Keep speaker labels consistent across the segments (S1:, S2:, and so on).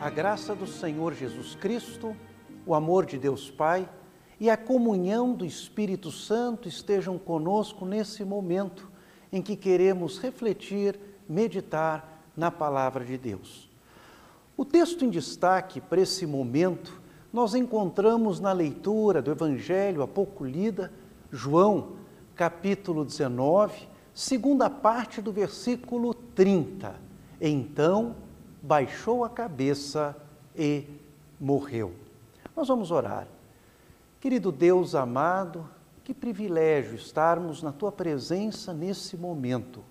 S1: A graça do Senhor Jesus Cristo, o amor de Deus Pai e a comunhão do Espírito Santo estejam conosco nesse momento em que queremos refletir, meditar na palavra de Deus. O texto em destaque para esse momento nós encontramos na leitura do Evangelho há pouco lida, João, capítulo 19, segunda parte do versículo 30. Então, baixou a cabeça e morreu. Nós vamos orar. Querido Deus amado, que privilégio estarmos na tua presença nesse momento.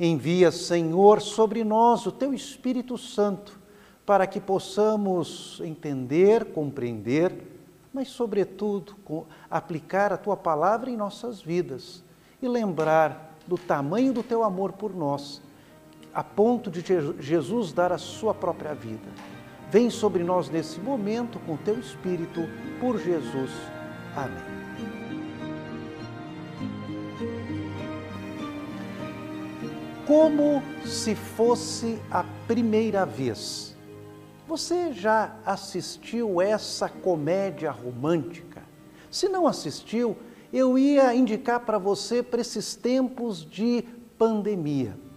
S1: Envia, Senhor, sobre nós o teu Espírito Santo, para que possamos entender, compreender, mas, sobretudo, aplicar a tua palavra em nossas vidas e lembrar do tamanho do teu amor por nós a ponto de Jesus dar a sua própria vida. Vem sobre nós nesse momento com teu Espírito, por Jesus. Amém. Como se fosse a primeira vez. Você já assistiu essa comédia romântica? Se não assistiu, eu ia indicar para você para esses tempos de pandemia.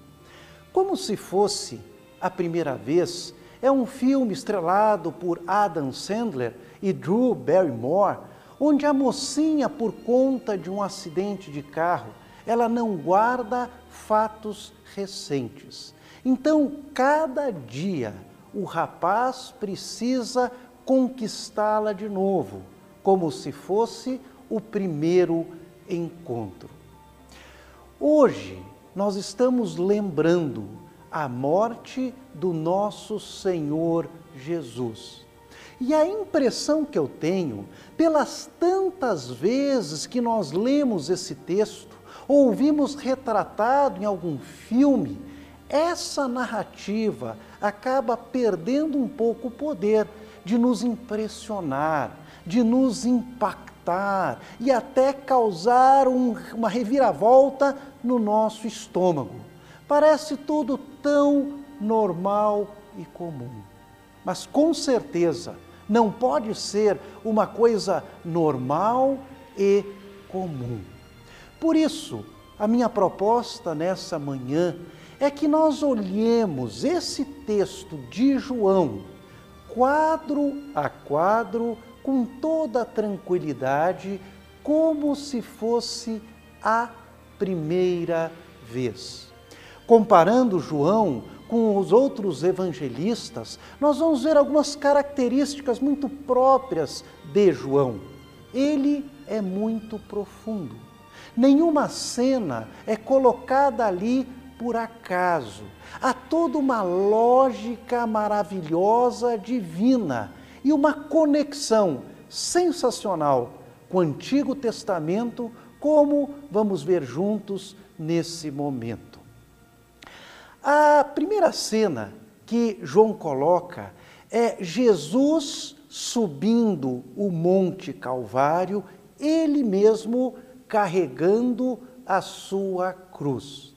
S1: Como se fosse a primeira vez, é um filme estrelado por Adam Sandler e Drew Barrymore, onde a mocinha, por conta de um acidente de carro, ela não guarda fatos recentes. Então, cada dia, o rapaz precisa conquistá-la de novo, como se fosse o primeiro encontro. Hoje, nós estamos lembrando a morte do nosso Senhor Jesus. E a impressão que eu tenho, pelas tantas vezes que nós lemos esse texto, ouvimos retratado em algum filme, essa narrativa acaba perdendo um pouco o poder de nos impressionar, de nos impactar e até causar um, uma reviravolta no nosso estômago. Parece tudo tão normal e comum. Mas com certeza não pode ser uma coisa normal e comum. Por isso, a minha proposta nessa manhã é que nós olhemos esse texto de João, quadro a quadro, com toda a tranquilidade, como se fosse a primeira vez. Comparando João com os outros evangelistas, nós vamos ver algumas características muito próprias de João. Ele é muito profundo. Nenhuma cena é colocada ali por acaso. Há toda uma lógica maravilhosa, divina e uma conexão sensacional com o Antigo Testamento como vamos ver juntos nesse momento. A primeira cena que João coloca é Jesus subindo o Monte Calvário, ele mesmo carregando a sua cruz.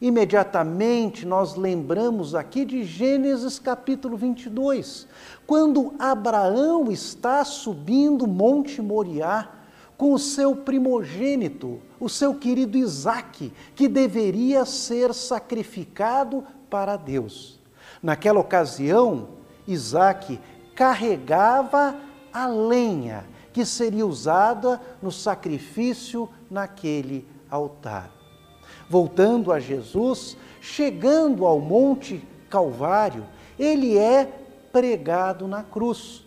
S1: Imediatamente nós lembramos aqui de Gênesis capítulo 22, quando Abraão está subindo o Monte Moriá com o seu primogênito, o seu querido Isaque, que deveria ser sacrificado para Deus. Naquela ocasião, Isaque carregava a lenha que seria usada no sacrifício naquele altar. Voltando a Jesus, chegando ao Monte Calvário, ele é pregado na cruz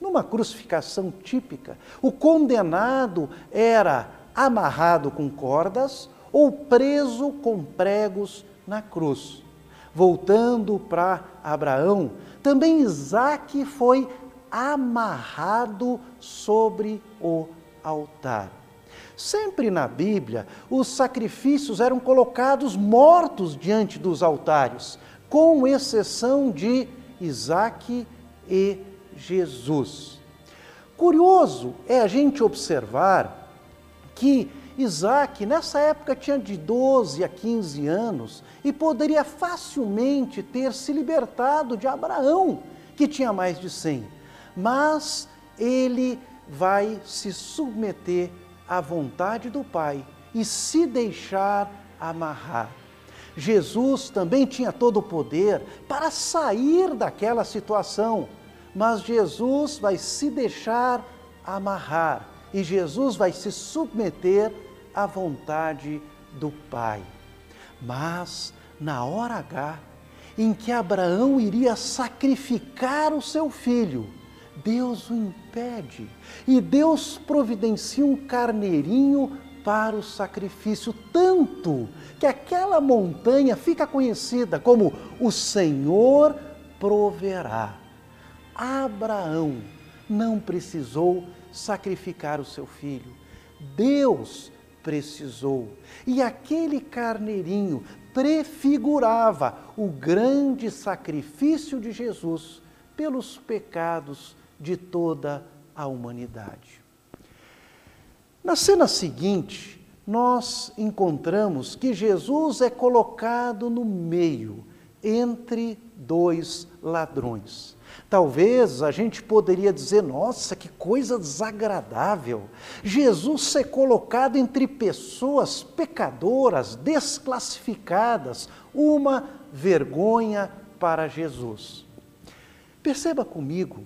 S1: numa crucificação típica, o condenado era amarrado com cordas ou preso com pregos na cruz. Voltando para Abraão, também Isaac foi amarrado sobre o altar. Sempre na Bíblia, os sacrifícios eram colocados mortos diante dos altares, com exceção de Isaac e Jesus. Curioso é a gente observar que Isaac, nessa época, tinha de 12 a 15 anos e poderia facilmente ter se libertado de Abraão, que tinha mais de 100. Mas ele vai se submeter à vontade do Pai e se deixar amarrar. Jesus também tinha todo o poder para sair daquela situação, mas Jesus vai se deixar amarrar e Jesus vai se submeter à vontade do Pai. Mas na hora H, em que Abraão iria sacrificar o seu filho, Deus o impede e Deus providencia um carneirinho para o sacrifício, tanto que aquela montanha fica conhecida como o Senhor proverá. Abraão não precisou sacrificar o seu filho, Deus precisou. E aquele carneirinho prefigurava o grande sacrifício de Jesus pelos pecados de toda a humanidade. Na cena seguinte, nós encontramos que Jesus é colocado no meio, entre dois ladrões. Talvez a gente poderia dizer, nossa, que coisa desagradável. Jesus ser colocado entre pessoas pecadoras, desclassificadas, uma vergonha para Jesus. Perceba comigo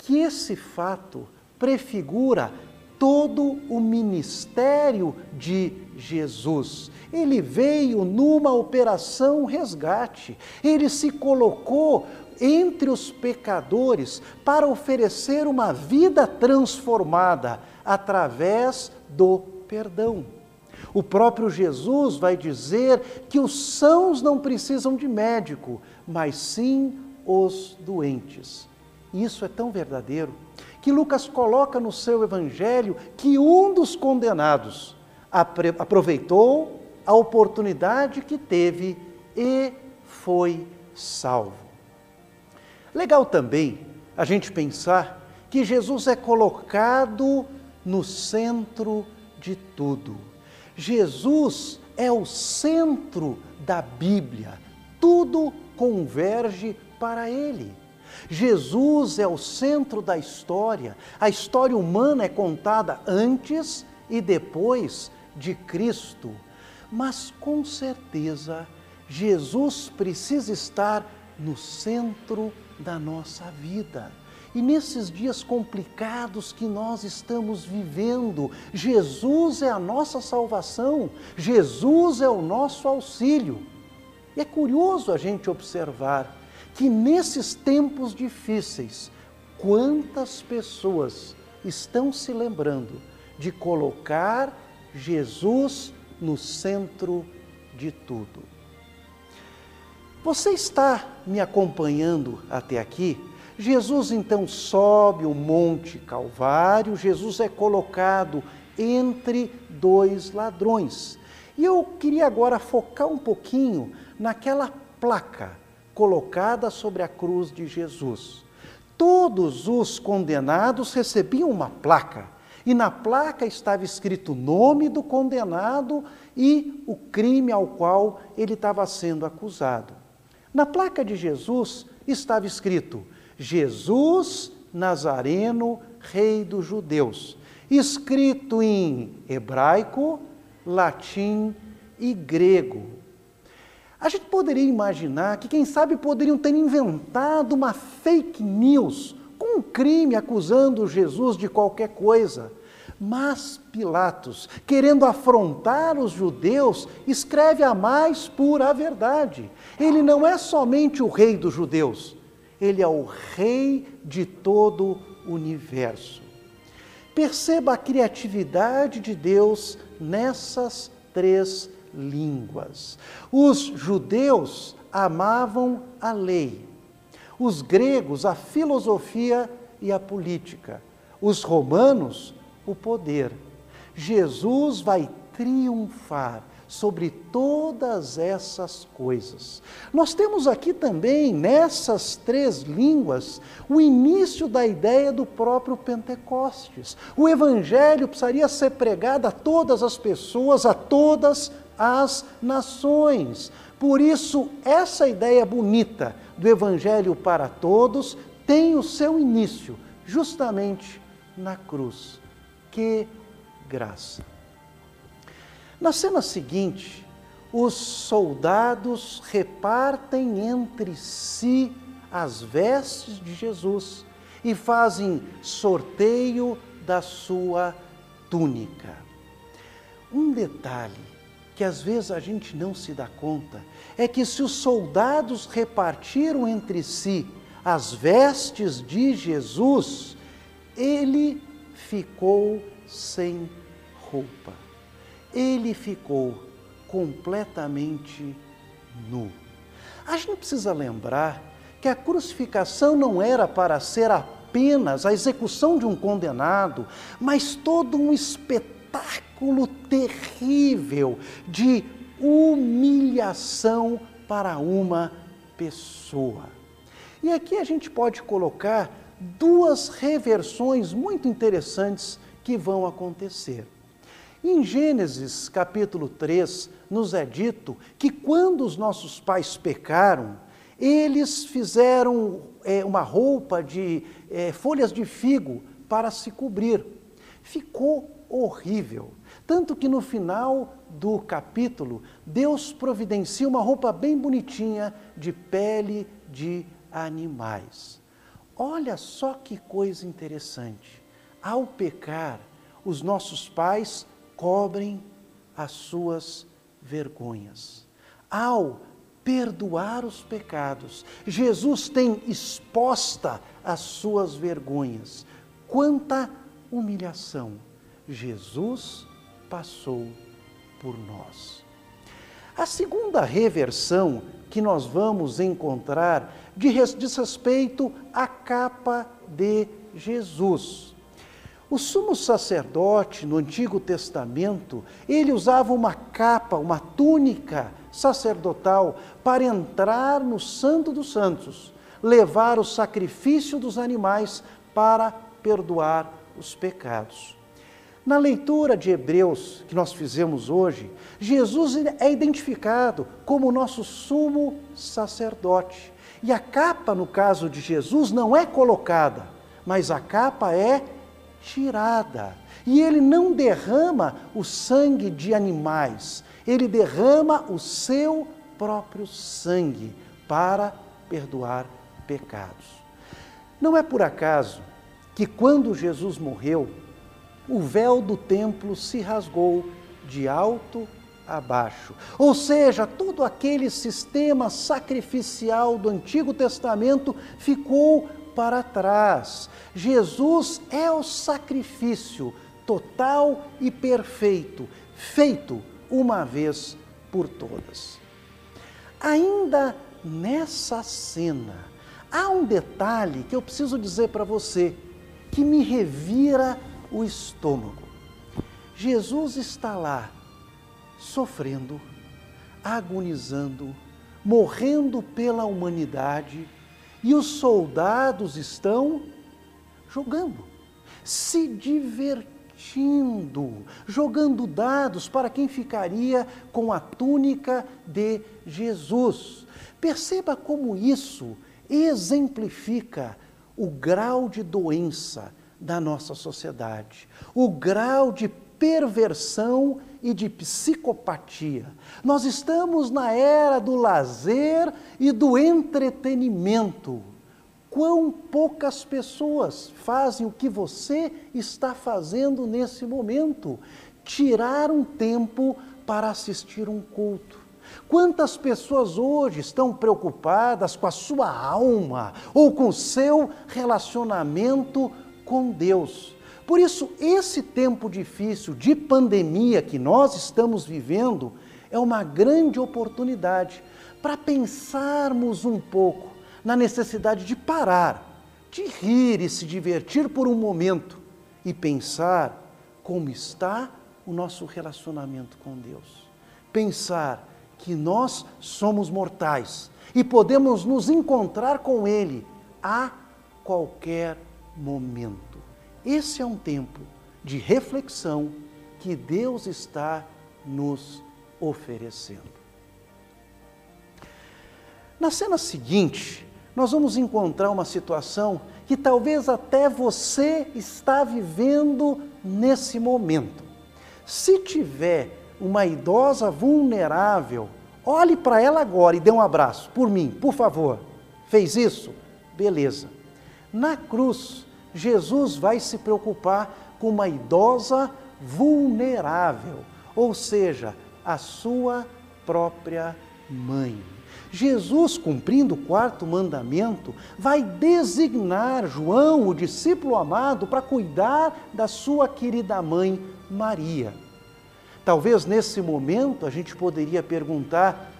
S1: que esse fato prefigura todo o ministério de Jesus. Ele veio numa operação resgate. Ele se colocou entre os pecadores para oferecer uma vida transformada através do perdão. O próprio Jesus vai dizer que os sãos não precisam de médico, mas sim os doentes. Isso é tão verdadeiro que Lucas coloca no seu evangelho que um dos condenados aproveitou a oportunidade que teve e foi salvo. Legal também a gente pensar que Jesus é colocado no centro de tudo. Jesus é o centro da Bíblia. Tudo converge para ele. Jesus é o centro da história. A história humana é contada antes e depois de Cristo. Mas com certeza, Jesus precisa estar no centro da nossa vida. E nesses dias complicados que nós estamos vivendo, Jesus é a nossa salvação, Jesus é o nosso auxílio. E é curioso a gente observar que nesses tempos difíceis, quantas pessoas estão se lembrando de colocar Jesus no centro de tudo. Você está me acompanhando até aqui? Jesus então sobe o Monte Calvário, Jesus é colocado entre dois ladrões. E eu queria agora focar um pouquinho naquela placa colocada sobre a cruz de Jesus. Todos os condenados recebiam uma placa, e na placa estava escrito o nome do condenado e o crime ao qual ele estava sendo acusado. Na placa de Jesus estava escrito: Jesus Nazareno, Rei dos Judeus, escrito em hebraico, latim e grego. A gente poderia imaginar que, quem sabe, poderiam ter inventado uma fake news com um crime acusando Jesus de qualquer coisa. Mas Pilatos, querendo afrontar os judeus, escreve a mais pura verdade. Ele não é somente o rei dos judeus, ele é o rei de todo o universo. Perceba a criatividade de Deus nessas três línguas. Os judeus amavam a lei, os gregos a filosofia e a política, os romanos o poder. Jesus vai triunfar sobre todas essas coisas. Nós temos aqui também, nessas três línguas, o início da ideia do próprio Pentecostes. O Evangelho precisaria ser pregado a todas as pessoas, a todas as nações. Por isso, essa ideia bonita do Evangelho para todos tem o seu início justamente na cruz. Que graça! Na cena seguinte, os soldados repartem entre si as vestes de Jesus e fazem sorteio da sua túnica. Um detalhe que às vezes a gente não se dá conta é que se os soldados repartiram entre si as vestes de Jesus, ele ficou sem roupa. Ele ficou completamente nu. A gente precisa lembrar que a crucificação não era para ser apenas a execução de um condenado, mas todo um espetáculo terrível de humilhação para uma pessoa. E aqui a gente pode colocar duas reversões muito interessantes que vão acontecer. Em Gênesis capítulo 3, nos é dito que quando os nossos pais pecaram, eles fizeram é, uma roupa de é, folhas de figo para se cobrir. Ficou horrível. Tanto que no final do capítulo, Deus providencia uma roupa bem bonitinha de pele de animais. Olha só que coisa interessante. Ao pecar, os nossos pais cobrem as suas vergonhas. Ao perdoar os pecados, Jesus tem exposta as suas vergonhas. Quanta humilhação Jesus passou por nós. A segunda reversão que nós vamos encontrar diz respeito à capa de Jesus. O sumo sacerdote no Antigo Testamento, ele usava uma capa, uma túnica sacerdotal para entrar no Santo dos Santos, levar o sacrifício dos animais para perdoar os pecados. Na leitura de Hebreus que nós fizemos hoje, Jesus é identificado como o nosso sumo sacerdote. E a capa, no caso de Jesus, não é colocada, mas a capa é tirada. E ele não derrama o sangue de animais, ele derrama o seu próprio sangue para perdoar pecados. Não é por acaso que quando Jesus morreu, o véu do templo se rasgou de alto a baixo. Ou seja, todo aquele sistema sacrificial do Antigo Testamento ficou para trás. Jesus é o sacrifício total e perfeito, feito uma vez por todas. Ainda nessa cena, há um detalhe que eu preciso dizer para você que me revira o estômago. Jesus está lá, sofrendo, agonizando, morrendo pela humanidade e os soldados estão jogando, se divertindo, jogando dados para quem ficaria com a túnica de Jesus. Perceba como isso exemplifica o grau de doença da nossa sociedade, o grau de perversão e de psicopatia. Nós estamos na era do lazer e do entretenimento. Quão poucas pessoas fazem o que você está fazendo nesse momento? Tirar um tempo para assistir um culto. Quantas pessoas hoje estão preocupadas com a sua alma ou com o seu relacionamento com Deus? Por isso, esse tempo difícil de pandemia que nós estamos vivendo é uma grande oportunidade para pensarmos um pouco na necessidade de parar, de rir e se divertir por um momento e pensar como está o nosso relacionamento com Deus. Pensar que nós somos mortais e podemos nos encontrar com Ele a qualquer momento. Esse é um tempo de reflexão que Deus está nos oferecendo. Na cena seguinte, nós vamos encontrar uma situação que talvez até você está vivendo nesse momento. Se tiver uma idosa vulnerável, olhe para ela agora e dê um abraço por mim, por favor. Fez isso? Beleza. Na cruz, Jesus vai se preocupar com uma idosa vulnerável, ou seja, a sua própria mãe. Jesus, cumprindo o quarto mandamento, vai designar João, o discípulo amado, para cuidar da sua querida mãe Maria. Talvez nesse momento a gente poderia perguntar: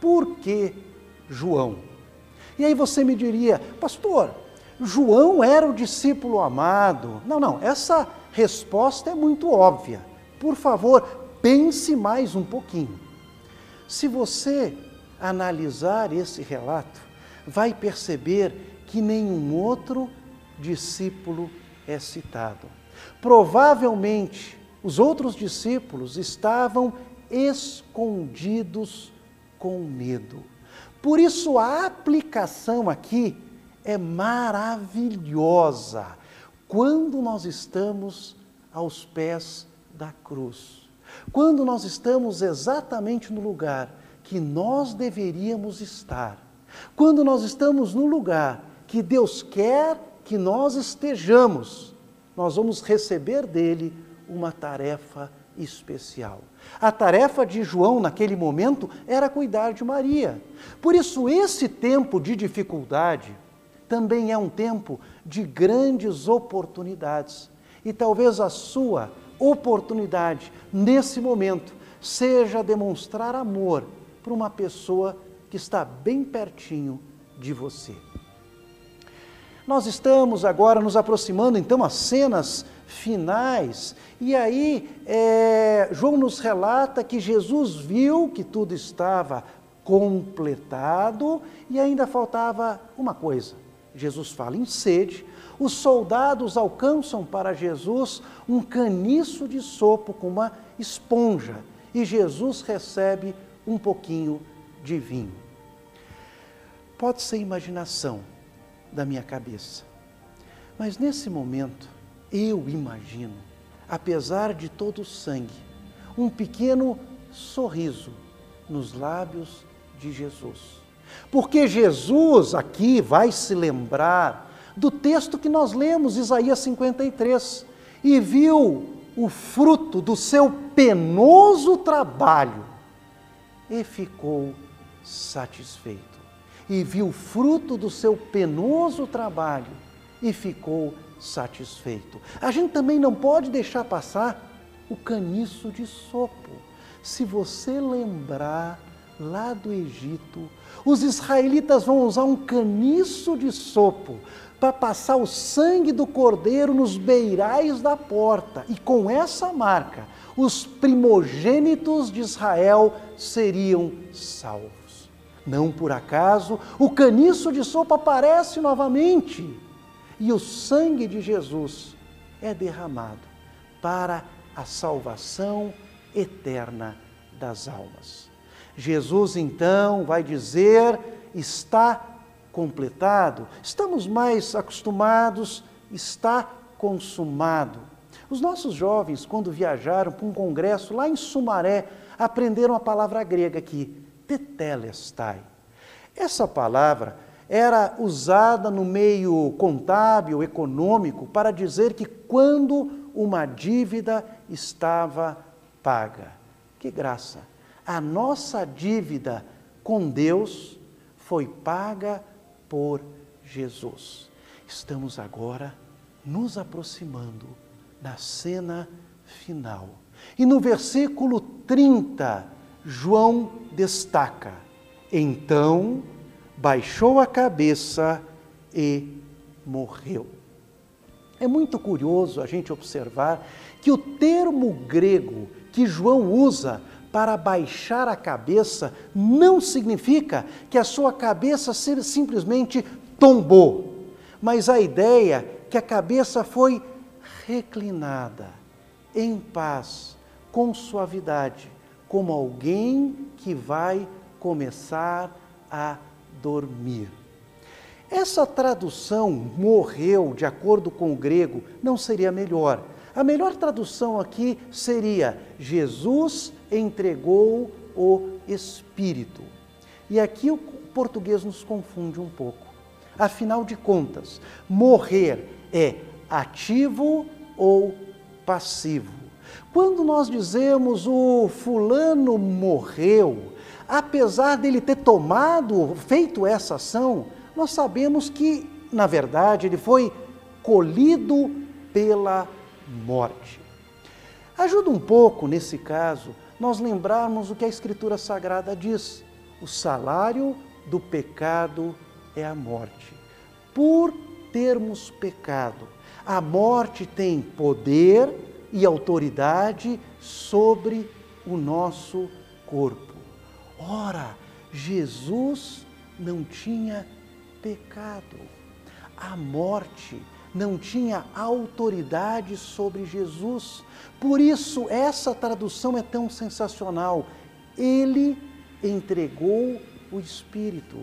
S1: por que João? E aí você me diria, pastor, João era o discípulo amado. Não, não, essa resposta é muito óbvia. Por favor, pense mais um pouquinho. Se você analisar esse relato, vai perceber que nenhum outro discípulo é citado. Provavelmente, os outros discípulos estavam escondidos com medo. Por isso, a aplicação aqui é maravilhosa quando nós estamos aos pés da cruz. Quando nós estamos exatamente no lugar que nós deveríamos estar. Quando nós estamos no lugar que Deus quer que nós estejamos, nós vamos receber dele uma tarefa especial. A tarefa de João naquele momento era cuidar de Maria. Por isso, esse tempo de dificuldade também é um tempo de grandes oportunidades. E talvez a sua oportunidade nesse momento seja demonstrar amor para uma pessoa que está bem pertinho de você. Nós estamos agora nos aproximando então às cenas finais, e aí é, João nos relata que Jesus viu que tudo estava completado e ainda faltava uma coisa. Jesus fala em sede, os soldados alcançam para Jesus um caniço de sopo com uma esponja e Jesus recebe um pouquinho de vinho. Pode ser imaginação da minha cabeça, mas nesse momento eu imagino, apesar de todo o sangue, um pequeno sorriso nos lábios de Jesus. Porque Jesus aqui vai se lembrar do texto que nós lemos, Isaías 53, e viu o fruto do seu penoso trabalho e ficou satisfeito. E viu o fruto do seu penoso trabalho e ficou satisfeito. A gente também não pode deixar passar o caniço de sopo. Se você lembrar lá do Egito, os israelitas vão usar um caniço de sopo para passar o sangue do cordeiro nos beirais da porta. E com essa marca, os primogênitos de Israel seriam salvos. Não por acaso, o caniço de sopa aparece novamente e o sangue de Jesus é derramado para a salvação eterna das almas. Jesus então vai dizer: está completado. Estamos mais acostumados, está consumado. Os nossos jovens, quando viajaram para um congresso lá em Sumaré, aprenderam a palavra grega aqui, tetelestai. Essa palavra era usada no meio contábil, econômico, para dizer que quando uma dívida estava paga. Que graça! A nossa dívida com Deus foi paga por Jesus. Estamos agora nos aproximando da cena final. E no versículo 30, João destaca: Então baixou a cabeça e morreu. É muito curioso a gente observar que o termo grego que João usa para baixar a cabeça não significa que a sua cabeça simplesmente tombou, mas a ideia que a cabeça foi reclinada, em paz, com suavidade, como alguém que vai começar a dormir. Essa tradução morreu, de acordo com o grego, não seria melhor. A melhor tradução aqui seria: Jesus entregou o Espírito. E aqui o português nos confunde um pouco. Afinal de contas, morrer é ativo ou passivo. Quando nós dizemos o fulano morreu, apesar dele ter tomado, feito essa ação, nós sabemos que, na verdade, ele foi colhido pela morte. Ajuda um pouco, nesse caso, nós lembrarmos o que a Escritura Sagrada diz: o salário do pecado é a morte. Por termos pecado, a morte tem poder e autoridade sobre o nosso corpo. Ora, Jesus não tinha pecado. A morte não tinha autoridade sobre Jesus. Por isso, essa tradução é tão sensacional. Ele entregou o Espírito.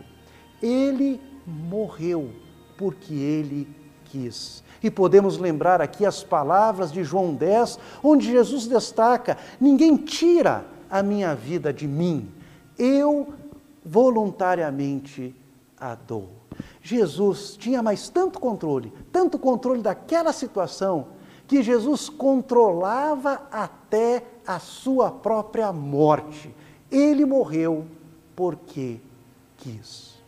S1: Ele morreu porque ele quis. E podemos lembrar aqui as palavras de João 10, onde Jesus destaca: Ninguém tira a minha vida de mim, eu voluntariamente a dou. Jesus tinha mais tanto controle, tanto controle daquela situação, que Jesus controlava até a sua própria morte. Ele morreu porque quis.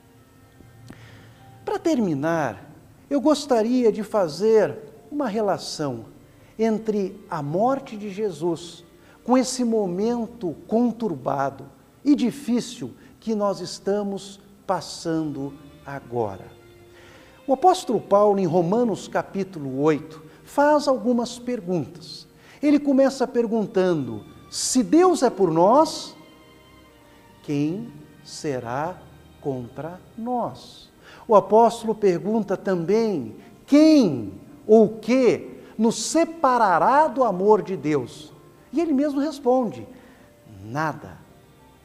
S1: Para terminar, eu gostaria de fazer uma relação entre a morte de Jesus com esse momento conturbado e difícil que nós estamos passando agora. O apóstolo Paulo, em Romanos capítulo 8, faz algumas perguntas. Ele começa perguntando: se Deus é por nós, quem será contra nós? O apóstolo pergunta também: quem ou que nos separará do amor de Deus? E ele mesmo responde: nada,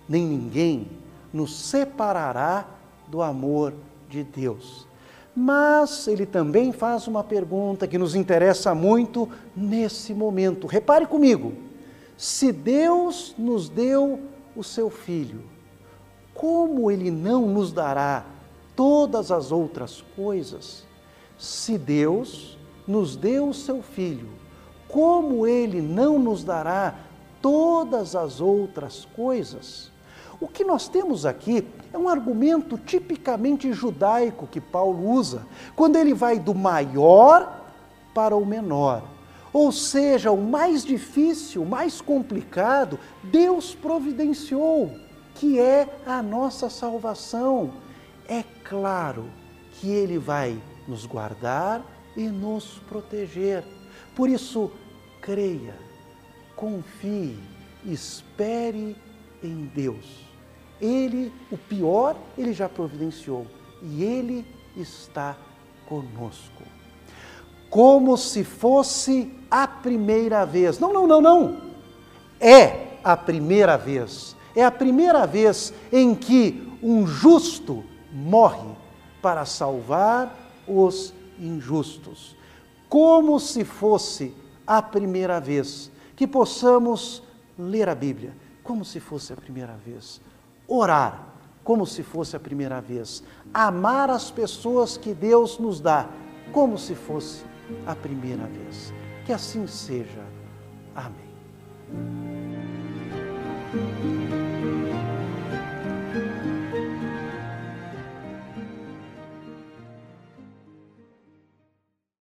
S1: nem ninguém nos separará do amor de Deus. Mas ele também faz uma pergunta que nos interessa muito nesse momento. Repare comigo: se Deus nos deu o seu Filho, como ele não nos dará todas as outras coisas? Se Deus nos deu o seu Filho, como ele não nos dará todas as outras coisas? O que nós temos aqui é um argumento tipicamente judaico que Paulo usa, quando ele vai do maior para o menor. Ou seja, o mais difícil, o mais complicado, Deus providenciou, que é a nossa salvação. É claro que Ele vai nos guardar e nos proteger. Por isso, creia, confie, espere em Deus ele, o pior, ele já providenciou e ele está conosco. Como se fosse a primeira vez. Não, não, não, não. É a primeira vez. É a primeira vez em que um justo morre para salvar os injustos. Como se fosse a primeira vez que possamos ler a Bíblia, como se fosse a primeira vez orar como se fosse a primeira vez, amar as pessoas que Deus nos dá como se fosse a primeira vez. Que assim seja. Amém.